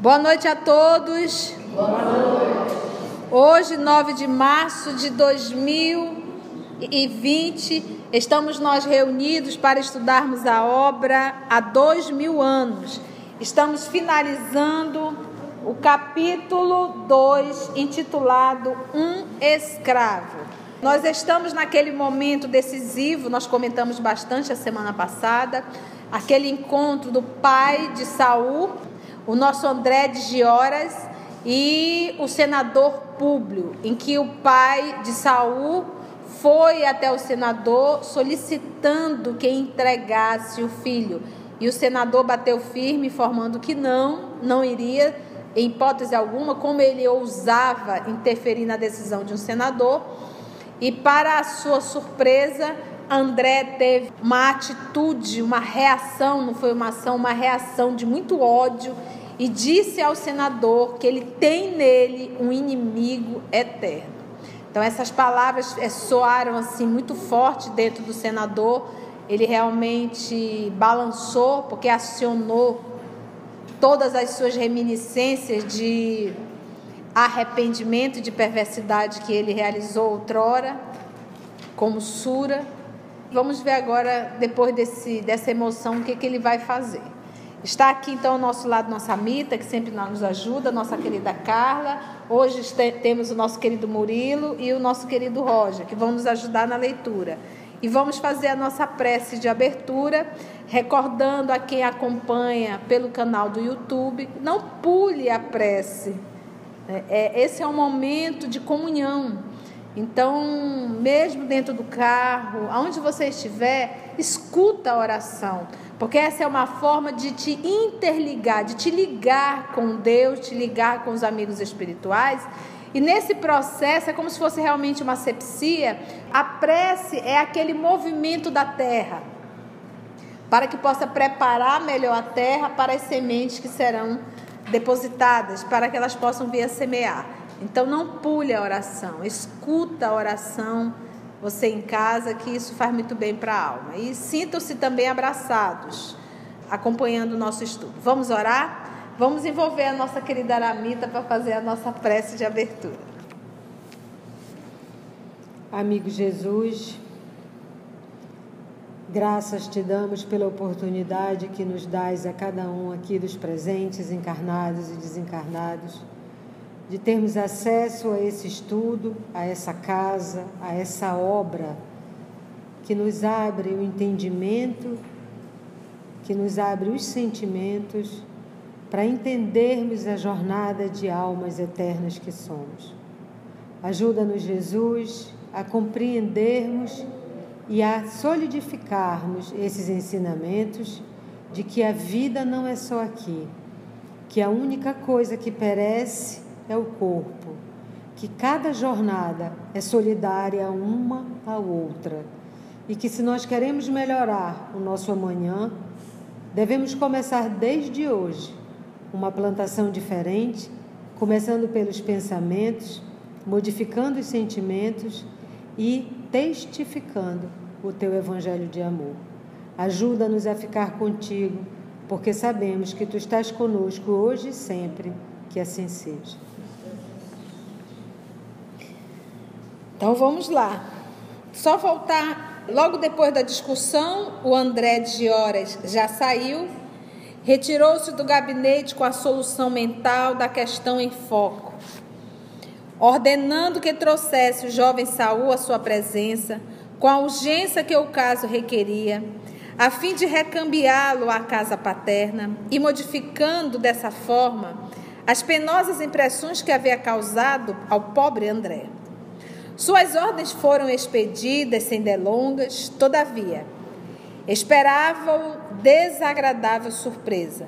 Boa noite a todos. Boa noite. Hoje, 9 de março de 2020, estamos nós reunidos para estudarmos a obra há dois mil anos. Estamos finalizando o capítulo 2, intitulado Um Escravo. Nós estamos naquele momento decisivo, nós comentamos bastante a semana passada, aquele encontro do pai de Saul, o nosso André de Gioras e o senador Públio, em que o pai de Saul foi até o senador solicitando que entregasse o filho. E o senador bateu firme, informando que não, não iria, em hipótese alguma, como ele ousava interferir na decisão de um senador. E para a sua surpresa, André teve uma atitude, uma reação, não foi uma ação, uma reação de muito ódio e disse ao senador que ele tem nele um inimigo eterno. Então essas palavras é, soaram assim muito forte dentro do senador. Ele realmente balançou porque acionou todas as suas reminiscências de arrependimento e de perversidade que ele realizou outrora, como Sura. Vamos ver agora, depois desse, dessa emoção, o que, que ele vai fazer. Está aqui então ao nosso lado nossa Mita, que sempre nos ajuda, nossa querida Carla. Hoje temos o nosso querido Murilo e o nosso querido Roger, que vão nos ajudar na leitura. E vamos fazer a nossa prece de abertura, recordando a quem acompanha pelo canal do YouTube, não pule a prece. É, é esse é um momento de comunhão. Então, mesmo dentro do carro, aonde você estiver, escuta a oração. Porque essa é uma forma de te interligar, de te ligar com Deus, te ligar com os amigos espirituais. E nesse processo é como se fosse realmente uma sepsia. A prece é aquele movimento da terra para que possa preparar melhor a terra para as sementes que serão depositadas, para que elas possam vir a semear. Então não pule a oração, escuta a oração você em casa, que isso faz muito bem para a alma. E sintam-se também abraçados, acompanhando o nosso estudo. Vamos orar? Vamos envolver a nossa querida Aramita para fazer a nossa prece de abertura. Amigo Jesus, graças te damos pela oportunidade que nos dás a cada um aqui dos presentes, encarnados e desencarnados de termos acesso a esse estudo, a essa casa, a essa obra que nos abre o entendimento, que nos abre os sentimentos para entendermos a jornada de almas eternas que somos. Ajuda-nos, Jesus, a compreendermos e a solidificarmos esses ensinamentos de que a vida não é só aqui, que a única coisa que perece é o corpo, que cada jornada é solidária uma à outra e que se nós queremos melhorar o nosso amanhã, devemos começar desde hoje uma plantação diferente, começando pelos pensamentos, modificando os sentimentos e testificando o teu evangelho de amor. Ajuda-nos a ficar contigo, porque sabemos que tu estás conosco hoje e sempre, que assim seja. Então vamos lá. Só voltar, logo depois da discussão, o André de Horas já saiu, retirou-se do gabinete com a solução mental da questão em foco, ordenando que trouxesse o jovem Saul à sua presença, com a urgência que o caso requeria, a fim de recambiá-lo à casa paterna e modificando dessa forma as penosas impressões que havia causado ao pobre André. Suas ordens foram expedidas sem delongas, todavia, esperavam desagradável surpresa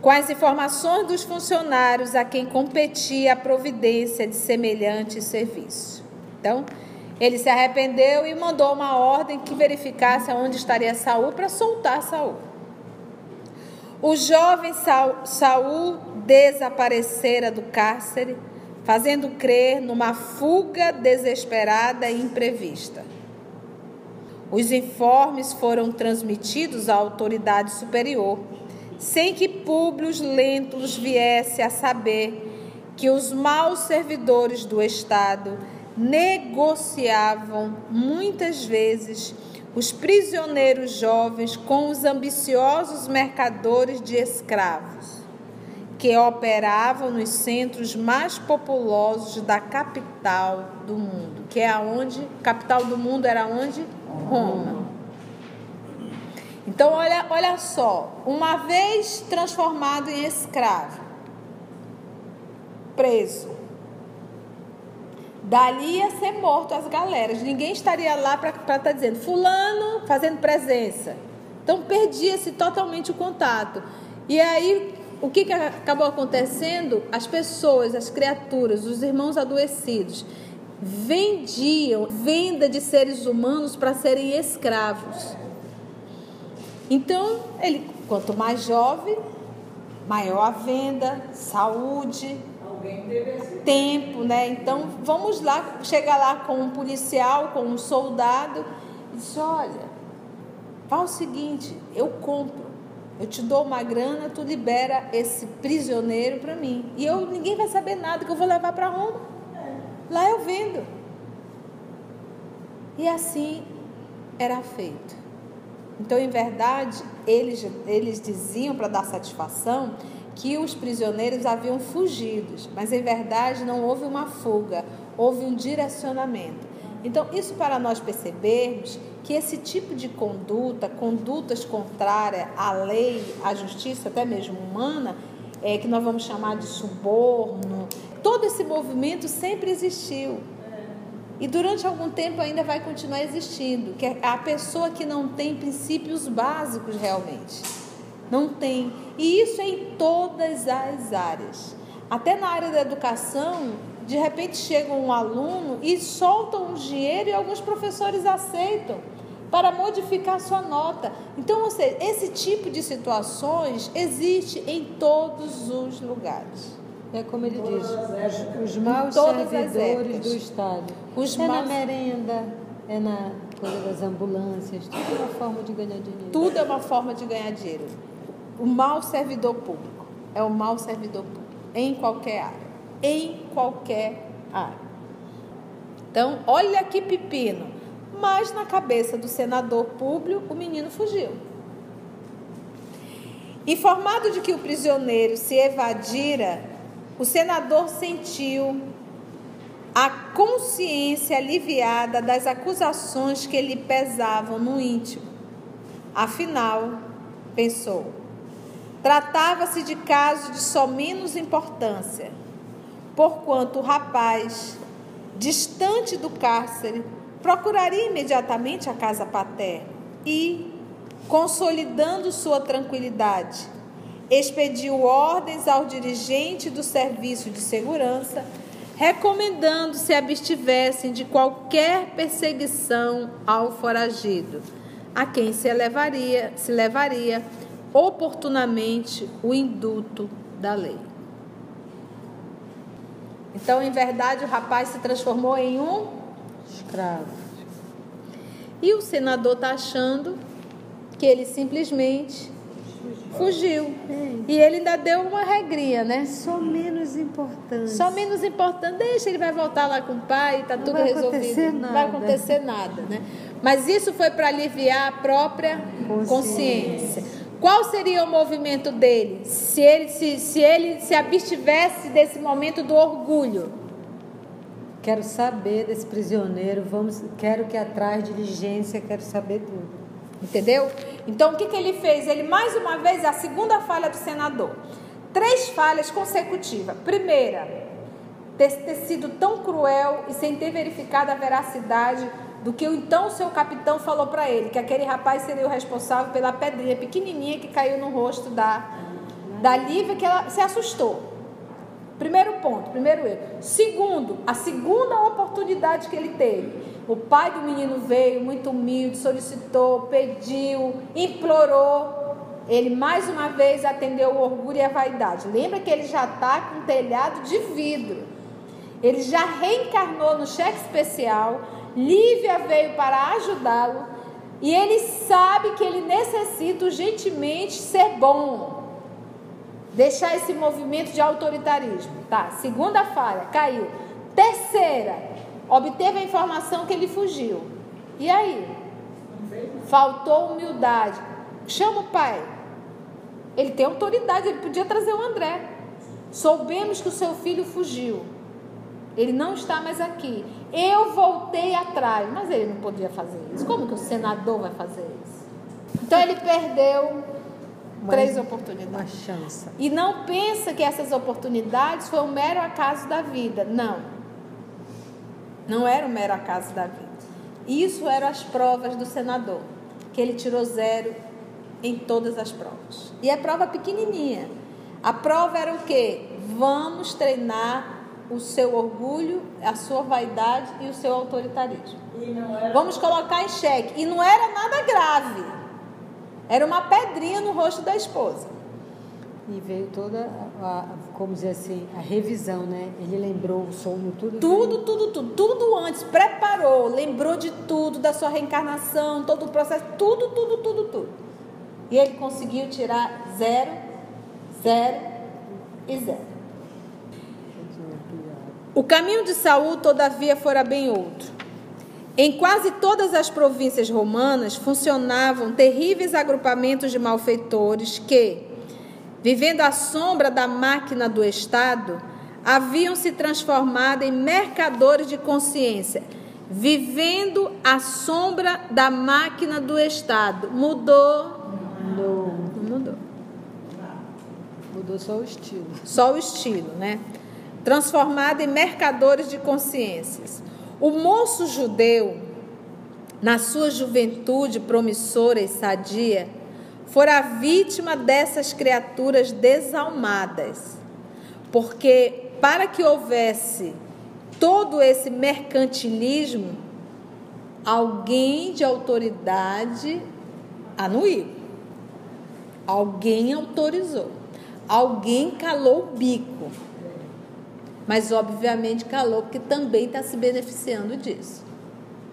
com as informações dos funcionários a quem competia a providência de semelhante serviço. Então, ele se arrependeu e mandou uma ordem que verificasse onde estaria Saul para soltar Saul. O jovem Saul desaparecera do cárcere fazendo crer numa fuga desesperada e imprevista. Os informes foram transmitidos à autoridade superior, sem que Públio Lentulus viesse a saber que os maus servidores do Estado negociavam muitas vezes os prisioneiros jovens com os ambiciosos mercadores de escravos, que operavam nos centros mais populosos da capital do mundo, que é aonde, capital do mundo era onde? Roma. Então olha, olha só, uma vez transformado em escravo, preso, dali ia ser morto as galeras. Ninguém estaria lá para estar tá dizendo, fulano fazendo presença. Então perdia-se totalmente o contato. E aí, o que, que acabou acontecendo? As pessoas, as criaturas, os irmãos adoecidos, vendiam venda de seres humanos para serem escravos. Então, ele, quanto mais jovem, maior a venda, saúde, tempo, né? Então vamos lá, chega lá com um policial, com um soldado, e diz: olha, faz o seguinte, eu compro, eu te dou uma grana, tu libera esse prisioneiro para mim. E eu ninguém vai saber nada que eu vou levar para Roma. Lá eu vendo. E assim era feito. Então, em verdade, eles, eles diziam para dar satisfação que os prisioneiros haviam fugido, mas em verdade não houve uma fuga, houve um direcionamento. Então, isso para nós percebermos que esse tipo de conduta, condutas contrárias à lei, à justiça, até mesmo humana, é, que nós vamos chamar de suborno, todo esse movimento sempre existiu. E durante algum tempo ainda vai continuar existindo, que é a pessoa que não tem princípios básicos realmente. Não tem. E isso é em todas as áreas. Até na área da educação, de repente chega um aluno e soltam um dinheiro e alguns professores aceitam para modificar sua nota. Então, ou seja, esse tipo de situações existe em todos os lugares. É como ele diz, os, os maus servidores do Estado. Os é maus... na merenda, é na coisa das ambulâncias, tudo é uma forma de ganhar dinheiro. Tudo é uma forma de ganhar dinheiro o mau servidor público. É o mau servidor público. Em qualquer área. Em qualquer área. Então, olha que pepino. Mas na cabeça do senador Públio, o menino fugiu. Informado de que o prisioneiro se evadira, o senador sentiu a consciência aliviada das acusações que lhe pesavam no íntimo. Afinal, pensou, Tratava-se de caso de só menos importância, porquanto o rapaz, distante do cárcere, procuraria imediatamente a casa paterna e, consolidando sua tranquilidade, expediu ordens ao dirigente do serviço de segurança, recomendando se abstivessem de qualquer perseguição ao foragido, a quem se levaria, se levaria oportunamente o induto da lei. Então, em verdade, o rapaz se transformou em um escravo. E o senador está achando que ele simplesmente fugiu. E ele ainda deu uma regrinha, né? Só menos importante. Só menos importante. Deixa, ele vai voltar lá com o pai, está tudo vai resolvido. Não vai acontecer nada, né? Mas isso foi para aliviar a própria consciência. consciência. Qual seria o movimento dele se ele se, se, ele se abstivesse desse momento do orgulho? Quero saber desse prisioneiro, vamos, quero que atrás diligência, quero saber tudo. Entendeu? Então o que, que ele fez? Ele mais uma vez a segunda falha do senador. Três falhas consecutivas. Primeira, ter, ter sido tão cruel e sem ter verificado a veracidade do que então seu capitão falou para ele, que aquele rapaz seria o responsável pela pedrinha pequenininha que caiu no rosto da, da Lívia, que ela se assustou. Primeiro ponto, primeiro erro. Segundo, a segunda oportunidade que ele teve. O pai do menino veio muito humilde, solicitou, pediu, implorou. Ele mais uma vez atendeu o orgulho e a vaidade. Lembra que ele já está com um telhado de vidro. Ele já reencarnou no cheque especial Lívia veio para ajudá-lo e ele sabe que ele necessita urgentemente ser bom. Deixar esse movimento de autoritarismo. Tá, segunda falha, caiu. Terceira, obteve a informação que ele fugiu. E aí? Faltou humildade. Chama o pai. Ele tem autoridade, ele podia trazer o André. Soubemos que o seu filho fugiu. Ele não está mais aqui. Eu voltei atrás, mas ele não podia fazer isso. Como que o senador vai fazer isso? Então ele perdeu três oportunidades. Uma chance. E não pensa que essas oportunidades foi um mero acaso da vida. Não. Não era um mero acaso da vida. Isso eram as provas do senador, que ele tirou zero em todas as provas. E é prova pequenininha. A prova era o quê? Vamos treinar o seu orgulho, a sua vaidade e o seu autoritarismo. Era... Vamos colocar em xeque. E não era nada grave. Era uma pedrinha no rosto da esposa. E veio toda, a, como dizer assim, a revisão, né? Ele lembrou o sonho, tudo. Tudo, tudo, tudo. Tudo antes. Preparou, lembrou de tudo, da sua reencarnação, todo o processo, tudo, tudo, tudo, tudo. E ele conseguiu tirar zero, zero e zero. O caminho de Saul, todavia, fora bem outro. Em quase todas as províncias romanas funcionavam terríveis agrupamentos de malfeitores que, vivendo à sombra da máquina do Estado, haviam se transformado em mercadores de consciência, vivendo à sombra da máquina do Estado. Mudou? Mudou. Mudou. Mudou só o estilo. Só o estilo, né? Transformado em mercadores de consciências. O moço judeu, na sua juventude promissora e sadia, fora vítima dessas criaturas desalmadas, porque para que houvesse todo esse mercantilismo, alguém de autoridade anuiu, alguém autorizou, alguém calou o bico. Mas, obviamente, calou, porque também está se beneficiando disso.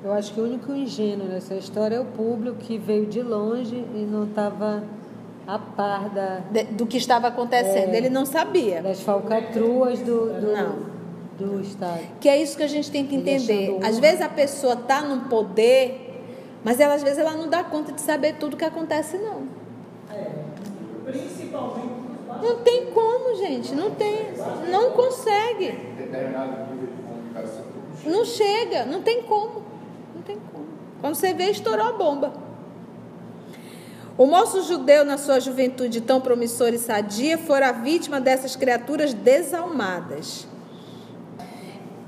Eu acho que o único ingênuo nessa história é o público que veio de longe e não estava a par da, de, do que estava acontecendo. É, Ele não sabia. Das falcatruas do, do, não. do Estado. Que é isso que a gente tem que entender. Às vezes a pessoa está no poder, mas ela, às vezes ela não dá conta de saber tudo o que acontece, não. É, principalmente não tem como, gente. Não tem. Não consegue. Não chega. Não tem como. Não tem como. Quando você vê, estourou a bomba. O moço judeu, na sua juventude tão promissora e sadia, fora vítima dessas criaturas desalmadas.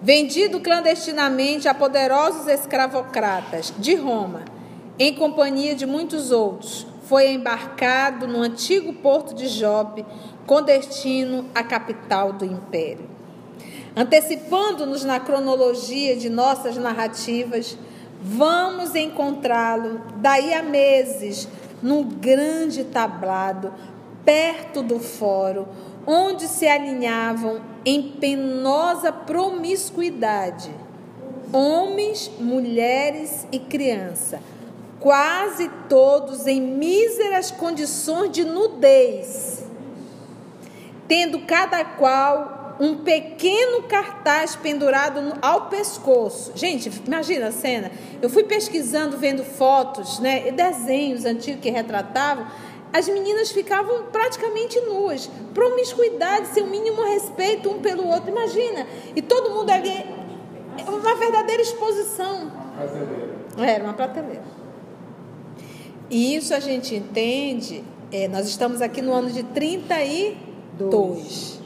Vendido clandestinamente a poderosos escravocratas de Roma, em companhia de muitos outros, foi embarcado no antigo porto de Jope, com destino à capital do império. Antecipando-nos na cronologia de nossas narrativas, vamos encontrá-lo daí a meses num grande tablado perto do fórum, onde se alinhavam em penosa promiscuidade homens, mulheres e crianças quase todos em míseras condições de nudez, tendo cada qual um pequeno cartaz pendurado ao pescoço. Gente, imagina a cena. Eu fui pesquisando, vendo fotos, né, desenhos antigos que retratavam. As meninas ficavam praticamente nuas. Promiscuidade, seu mínimo respeito um pelo outro. Imagina. E todo mundo ali. Uma verdadeira exposição. Era uma prateleira. E isso a gente entende, é, nós estamos aqui no ano de 32. Dois.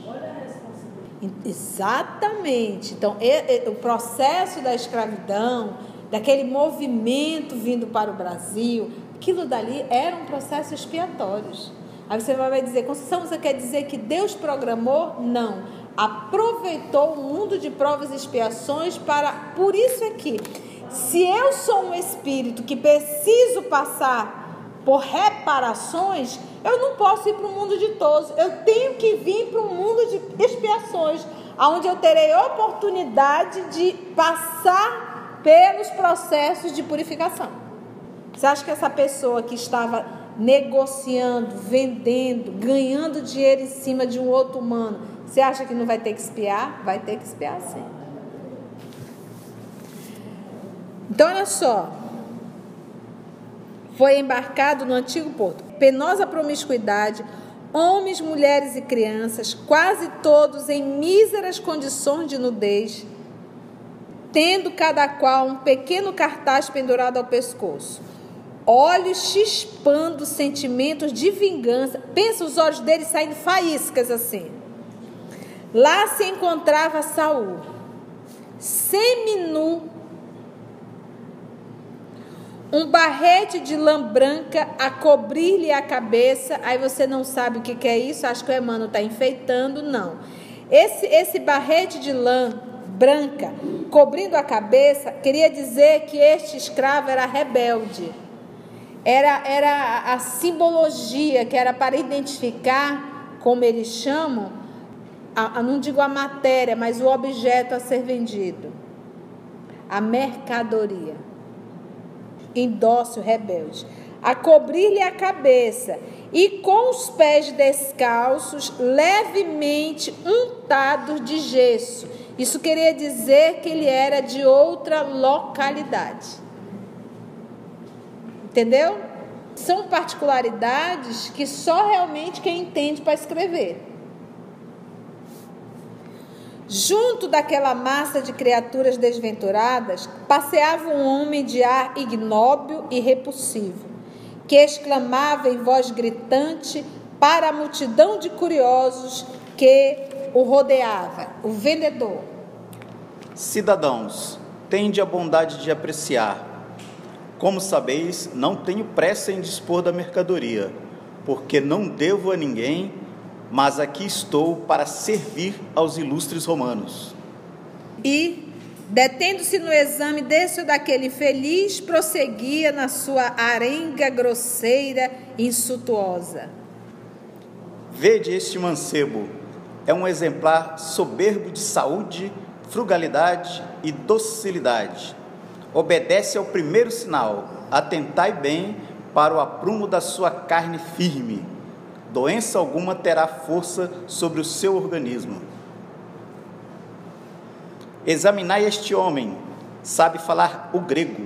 Exatamente. Então, é, é, o processo da escravidão, daquele movimento vindo para o Brasil, aquilo dali era um processo expiatório. Aí você vai dizer, Conceição, você quer dizer que Deus programou? Não. Aproveitou o mundo de provas e expiações para. Por isso aqui. Se eu sou um espírito que preciso passar por reparações, eu não posso ir para o mundo de todos. Eu tenho que vir para um mundo de expiações, onde eu terei oportunidade de passar pelos processos de purificação. Você acha que essa pessoa que estava negociando, vendendo, ganhando dinheiro em cima de um outro humano, você acha que não vai ter que espiar? Vai ter que espiar sim. Então, olha só. Foi embarcado no antigo porto. Penosa promiscuidade, homens, mulheres e crianças, quase todos em míseras condições de nudez, tendo cada qual um pequeno cartaz pendurado ao pescoço. Olhos chispando sentimentos de vingança. Pensa os olhos dele saindo faíscas assim. Lá se encontrava Saul, seminu, um barrete de lã branca a cobrir-lhe a cabeça. Aí você não sabe o que, que é isso, acho que o Emmanuel está enfeitando. Não. Esse, esse barrete de lã branca cobrindo a cabeça queria dizer que este escravo era rebelde. Era, era a simbologia que era para identificar, como eles chamam, a, a, não digo a matéria, mas o objeto a ser vendido. A mercadoria indócil, rebelde, a cobrir-lhe a cabeça e com os pés descalços, levemente untados de gesso. Isso queria dizer que ele era de outra localidade. Entendeu? São particularidades que só realmente quem entende para escrever. Junto daquela massa de criaturas desventuradas, passeava um homem de ar ignóbil e repulsivo, que exclamava em voz gritante para a multidão de curiosos que o rodeava, o vendedor. Cidadãos, tende a bondade de apreciar. Como sabeis, não tenho pressa em dispor da mercadoria, porque não devo a ninguém mas aqui estou para servir aos ilustres romanos. E, detendo-se no exame desse ou daquele feliz, prosseguia na sua arenga grosseira e insultuosa. Vede este mancebo, é um exemplar soberbo de saúde, frugalidade e docilidade. Obedece ao primeiro sinal, atentai bem para o aprumo da sua carne firme doença alguma terá força sobre o seu organismo. Examinai este homem, sabe falar o grego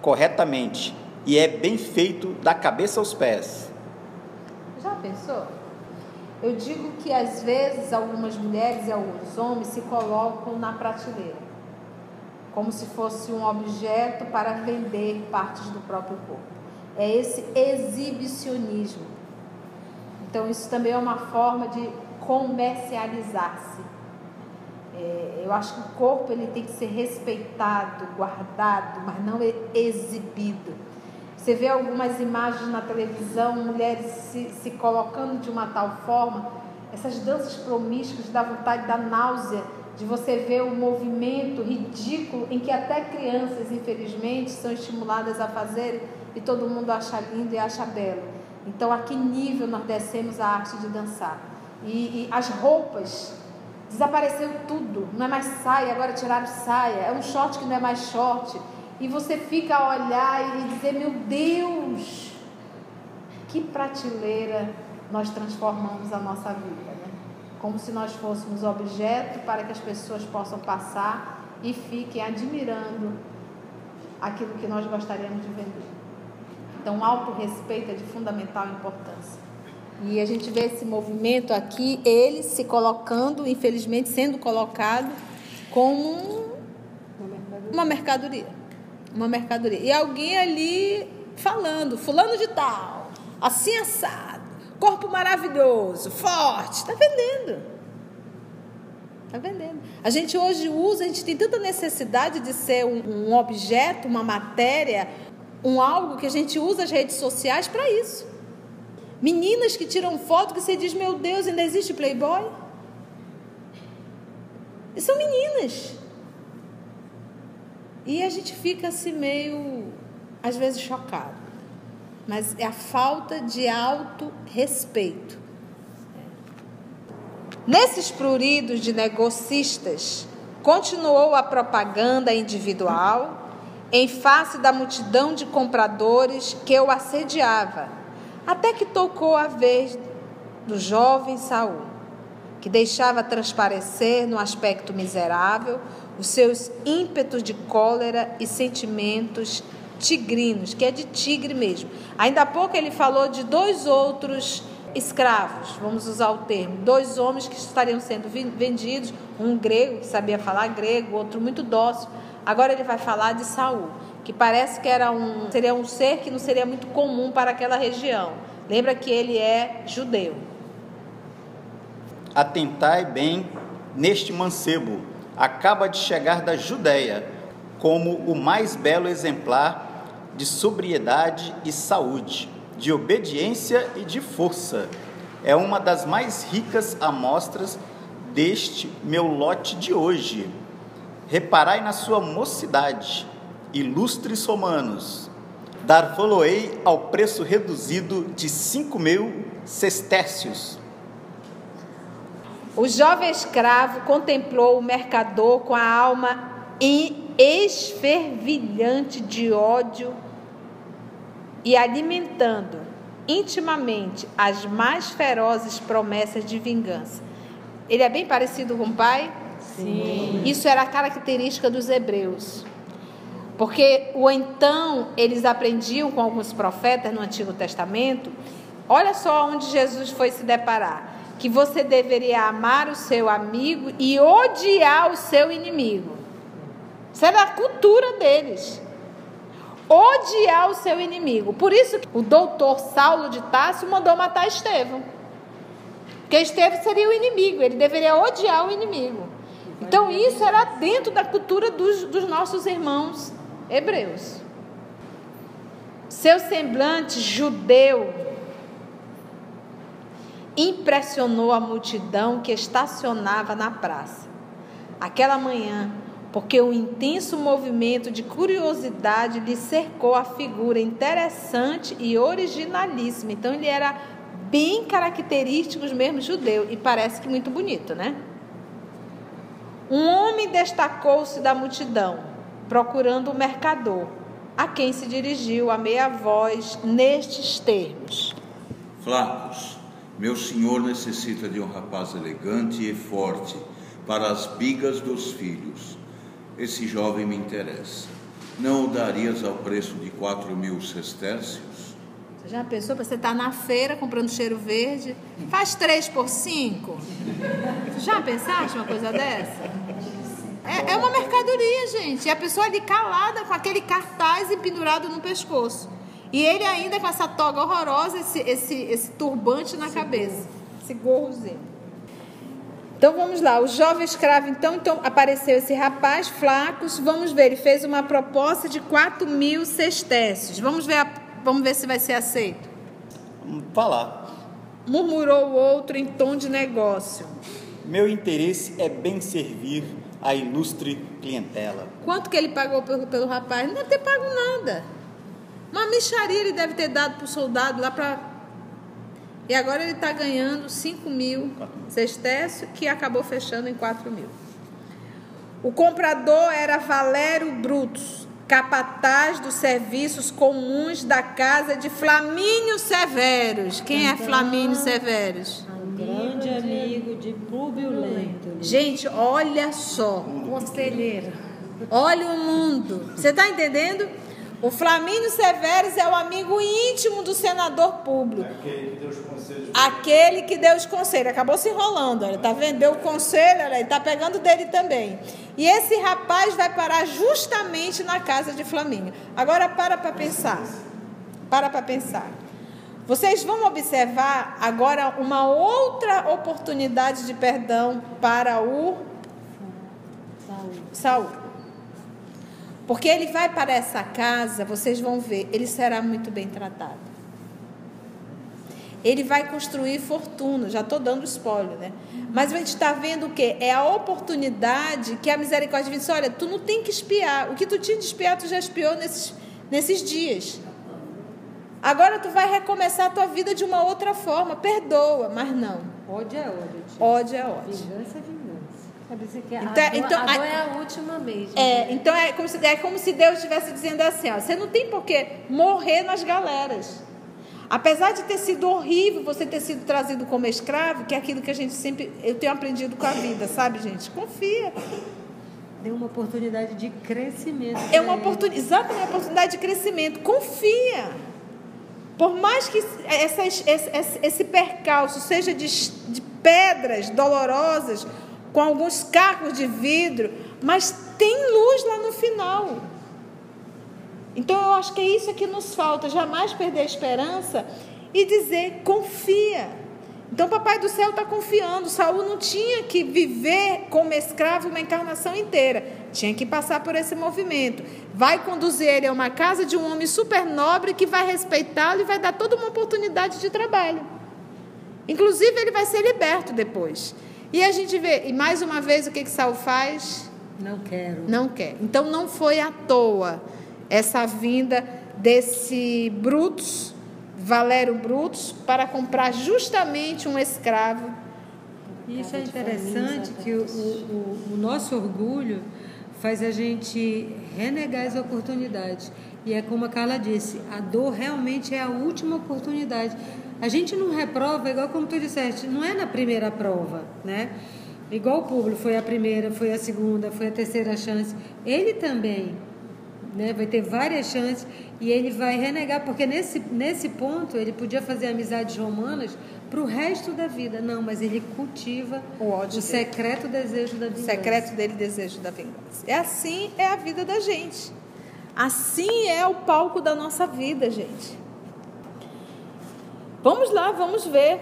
corretamente e é bem feito da cabeça aos pés. Já pensou? Eu digo que às vezes algumas mulheres e alguns homens se colocam na prateleira, como se fosse um objeto para vender partes do próprio corpo. É esse exibicionismo então, isso também é uma forma de comercializar-se. É, eu acho que o corpo ele tem que ser respeitado, guardado, mas não exibido. Você vê algumas imagens na televisão, mulheres se, se colocando de uma tal forma, essas danças promíscuas dá vontade da náusea de você ver o um movimento ridículo em que até crianças, infelizmente, são estimuladas a fazer e todo mundo acha lindo e acha belo. Então, a que nível nós descemos a arte de dançar? E, e as roupas, desapareceu tudo. Não é mais saia, agora tiraram saia. É um short que não é mais short. E você fica a olhar e dizer: Meu Deus, que prateleira nós transformamos a nossa vida, né? Como se nós fôssemos objeto para que as pessoas possam passar e fiquem admirando aquilo que nós gostaríamos de vender. Então, autorrespeito é de fundamental importância. E a gente vê esse movimento aqui, ele se colocando, infelizmente, sendo colocado como uma mercadoria. Uma mercadoria. E alguém ali falando, fulano de tal, assim assado, corpo maravilhoso, forte, está vendendo. Está vendendo. A gente hoje usa, a gente tem tanta necessidade de ser um, um objeto, uma matéria, um algo que a gente usa as redes sociais para isso. Meninas que tiram foto que você diz, meu Deus, ainda existe Playboy? E são meninas. E a gente fica assim meio, às vezes, chocado. Mas é a falta de auto-respeito. Nesses pruridos de negocistas, continuou a propaganda individual em face da multidão de compradores que o assediava, até que tocou a vez do jovem Saul, que deixava transparecer no aspecto miserável os seus ímpetos de cólera e sentimentos tigrinos, que é de tigre mesmo. Ainda há pouco ele falou de dois outros escravos, vamos usar o termo, dois homens que estariam sendo vendidos, um grego que sabia falar grego, outro muito dócil. Agora ele vai falar de Saul, que parece que era um seria um ser que não seria muito comum para aquela região. Lembra que ele é judeu. Atentai bem neste mancebo, acaba de chegar da Judéia, como o mais belo exemplar de sobriedade e saúde de obediência e de força. É uma das mais ricas amostras deste meu lote de hoje. Reparai na sua mocidade, ilustres romanos. Dar-vos-ei ao preço reduzido de cinco mil sestércios. O jovem escravo contemplou o mercador com a alma esfervilhante de ódio e alimentando intimamente as mais ferozes promessas de vingança. Ele é bem parecido com o pai? Isso era a característica dos hebreus. Porque o então eles aprendiam com alguns profetas no Antigo Testamento. Olha só onde Jesus foi se deparar: que você deveria amar o seu amigo e odiar o seu inimigo. Isso era a cultura deles odiar o seu inimigo. Por isso que o doutor Saulo de Tarso mandou matar Estevão. Porque Estevão seria o inimigo, ele deveria odiar o inimigo. Então isso era dentro da cultura dos, dos nossos irmãos hebreus. Seu semblante judeu impressionou a multidão que estacionava na praça. Aquela manhã, porque o intenso movimento de curiosidade lhe cercou a figura interessante e originalíssima. Então ele era bem característico mesmo judeu e parece que muito bonito, né? Um homem destacou-se da multidão, procurando o mercador, a quem se dirigiu a meia voz nestes termos: Flacos, meu senhor necessita de um rapaz elegante e forte para as bigas dos filhos esse jovem me interessa. Não o darias ao preço de quatro mil sestércios? Já pensou para você estar tá na feira comprando cheiro verde? Faz três por cinco? Já pensaste uma coisa dessa? É, é uma mercadoria, gente. E a pessoa ali calada com aquele cartaz pendurado no pescoço. E ele ainda com essa toga horrorosa, esse, esse, esse turbante na cabeça. Esse gorrozinho. Então vamos lá, o jovem escravo, então, então apareceu esse rapaz, Flacos, vamos ver, ele fez uma proposta de 4 mil sestércios. Vamos ver, vamos ver se vai ser aceito. Vamos falar. Murmurou o outro em tom de negócio. Meu interesse é bem servir a ilustre clientela. Quanto que ele pagou pelo, pelo rapaz? Não deve ter pago nada. Uma micharia ele deve ter dado para o soldado lá para e agora ele está ganhando 5 mil sestércio, que acabou fechando em 4 mil. O comprador era Valério Brutus, capataz dos serviços comuns da casa de Flamínio Severus. Quem é Flamínio Severus? Um grande amigo de Públio Lento. Gente, olha só. Conselheiro. Olha o mundo. Você está entendendo? O Flamínio Severes é o amigo íntimo do senador público. Aquele que deu os conselhos. Aquele que deu os conselhos. Acabou se enrolando, olha, tá vendo? Deu o conselho, olha, ele tá pegando dele também. E esse rapaz vai parar justamente na casa de Flamínio. Agora para para pensar. Para para pensar. Vocês vão observar agora uma outra oportunidade de perdão para o Saul. Porque ele vai para essa casa, vocês vão ver, ele será muito bem tratado. Ele vai construir fortuna, já estou dando spoiler, né? Mas a gente está vendo o quê? É a oportunidade que a misericórdia diz: olha, tu não tem que espiar. O que tu tinha de espiar, tu já espiou nesses, nesses dias. Agora tu vai recomeçar a tua vida de uma outra forma. Perdoa, mas não. Ódio é ódio. Ódio é ódio. Vingança é vingança. Então, a, dor, então, a dor é a última mesmo. É, então é como, se, é como se Deus estivesse dizendo assim: ó, você não tem por que morrer nas galeras. Apesar de ter sido horrível você ter sido trazido como escravo, que é aquilo que a gente sempre. Eu tenho aprendido com a vida, sabe, gente? Confia. Deu uma oportunidade de crescimento. É uma oportunidade, exatamente uma oportunidade de crescimento. Confia. Por mais que essas, esse, esse percalço seja de, de pedras dolorosas, com alguns cacos de vidro, mas tem luz lá no final. Então eu acho que é isso que nos falta, jamais perder a esperança e dizer confia. Então papai do céu está confiando. Saul não tinha que viver como escravo uma encarnação inteira, tinha que passar por esse movimento. Vai conduzir ele a uma casa de um homem super nobre que vai respeitá-lo e vai dar toda uma oportunidade de trabalho. Inclusive ele vai ser liberto depois. E a gente vê, e mais uma vez o que que Saul faz? Não quero. Não quer. Então não foi à toa essa vinda desse Brutus, Valério Brutus, para comprar justamente um escravo. Isso é interessante que o, o, o nosso orgulho faz a gente renegar as oportunidades. E é como a Carla disse, a dor realmente é a última oportunidade. A gente não reprova, igual como tu disseste, não é na primeira prova, né? Igual o público, foi a primeira, foi a segunda, foi a terceira chance. Ele também né? vai ter várias chances e ele vai renegar, porque nesse, nesse ponto ele podia fazer amizades romanas para o resto da vida. Não, mas ele cultiva o, ódio o secreto desejo da O vingança. secreto dele, desejo da vingança. É assim é a vida da gente. Assim é o palco da nossa vida, gente. Vamos lá, vamos ver.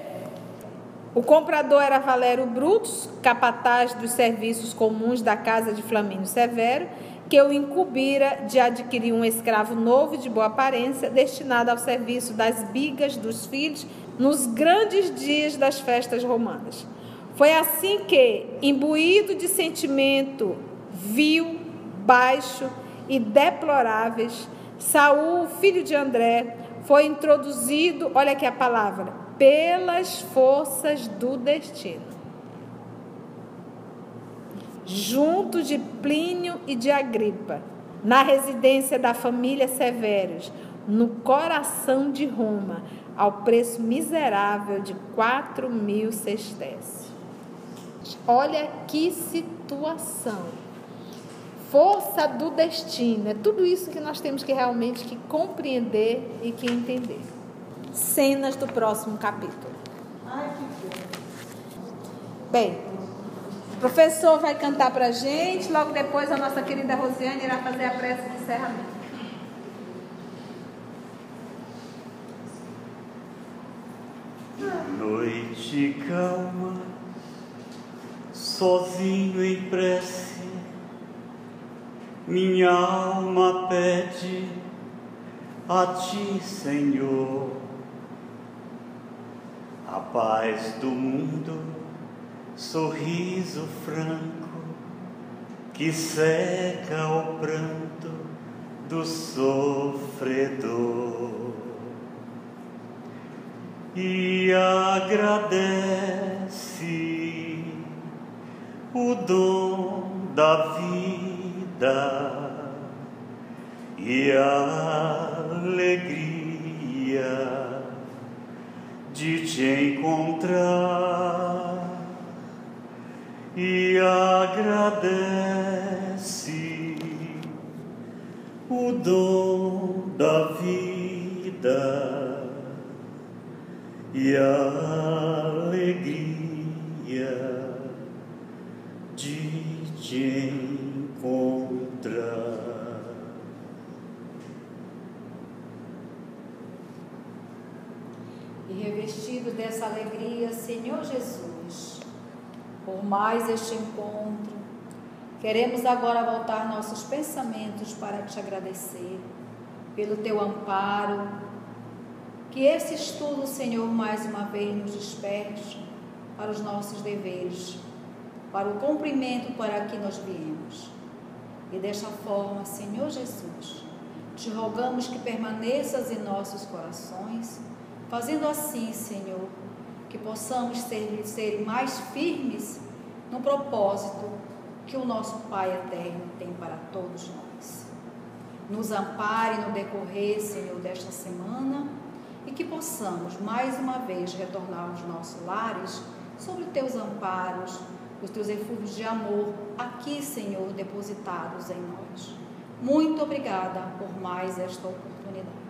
O comprador era Valério Brutus, capataz dos serviços comuns da casa de Flamínio Severo, que o incumbira de adquirir um escravo novo de boa aparência, destinado ao serviço das bigas dos filhos nos grandes dias das festas romanas. Foi assim que, imbuído de sentimento vil, baixo e deploráveis, Saul, filho de André, foi introduzido, olha aqui a palavra, pelas forças do destino junto de Plínio e de Agripa, na residência da família Severus, no coração de Roma, ao preço miserável de 4 mil sestécios. Olha que situação. Força do destino. É tudo isso que nós temos que realmente que compreender e que entender. Cenas do próximo capítulo. Ai, que bom. Bem, o professor vai cantar para a gente, logo depois a nossa querida Rosiane irá fazer a prece de encerramento. Noite calma, sozinho em prece, minha alma pede a ti, Senhor, a paz do mundo, sorriso franco que seca o pranto do sofredor. E agradece o dom da vida e a alegria de te encontrar e agradece o dom da vida e a alegria de te encontrar. e revestido dessa alegria, Senhor Jesus, por mais este encontro, queremos agora voltar nossos pensamentos para te agradecer pelo teu amparo, que esse estudo, Senhor, mais uma vez nos desperte para os nossos deveres, para o cumprimento para que nós viemos. E desta forma, Senhor Jesus, te rogamos que permaneças em nossos corações, fazendo assim, Senhor, que possamos ser, ser mais firmes no propósito que o nosso Pai eterno tem para todos nós. Nos ampare no decorrer, Senhor, desta semana e que possamos mais uma vez retornar aos nossos lares sobre teus amparos, os teus eflúvios de amor aqui, Senhor, depositados em nós. Muito obrigada por mais esta oportunidade.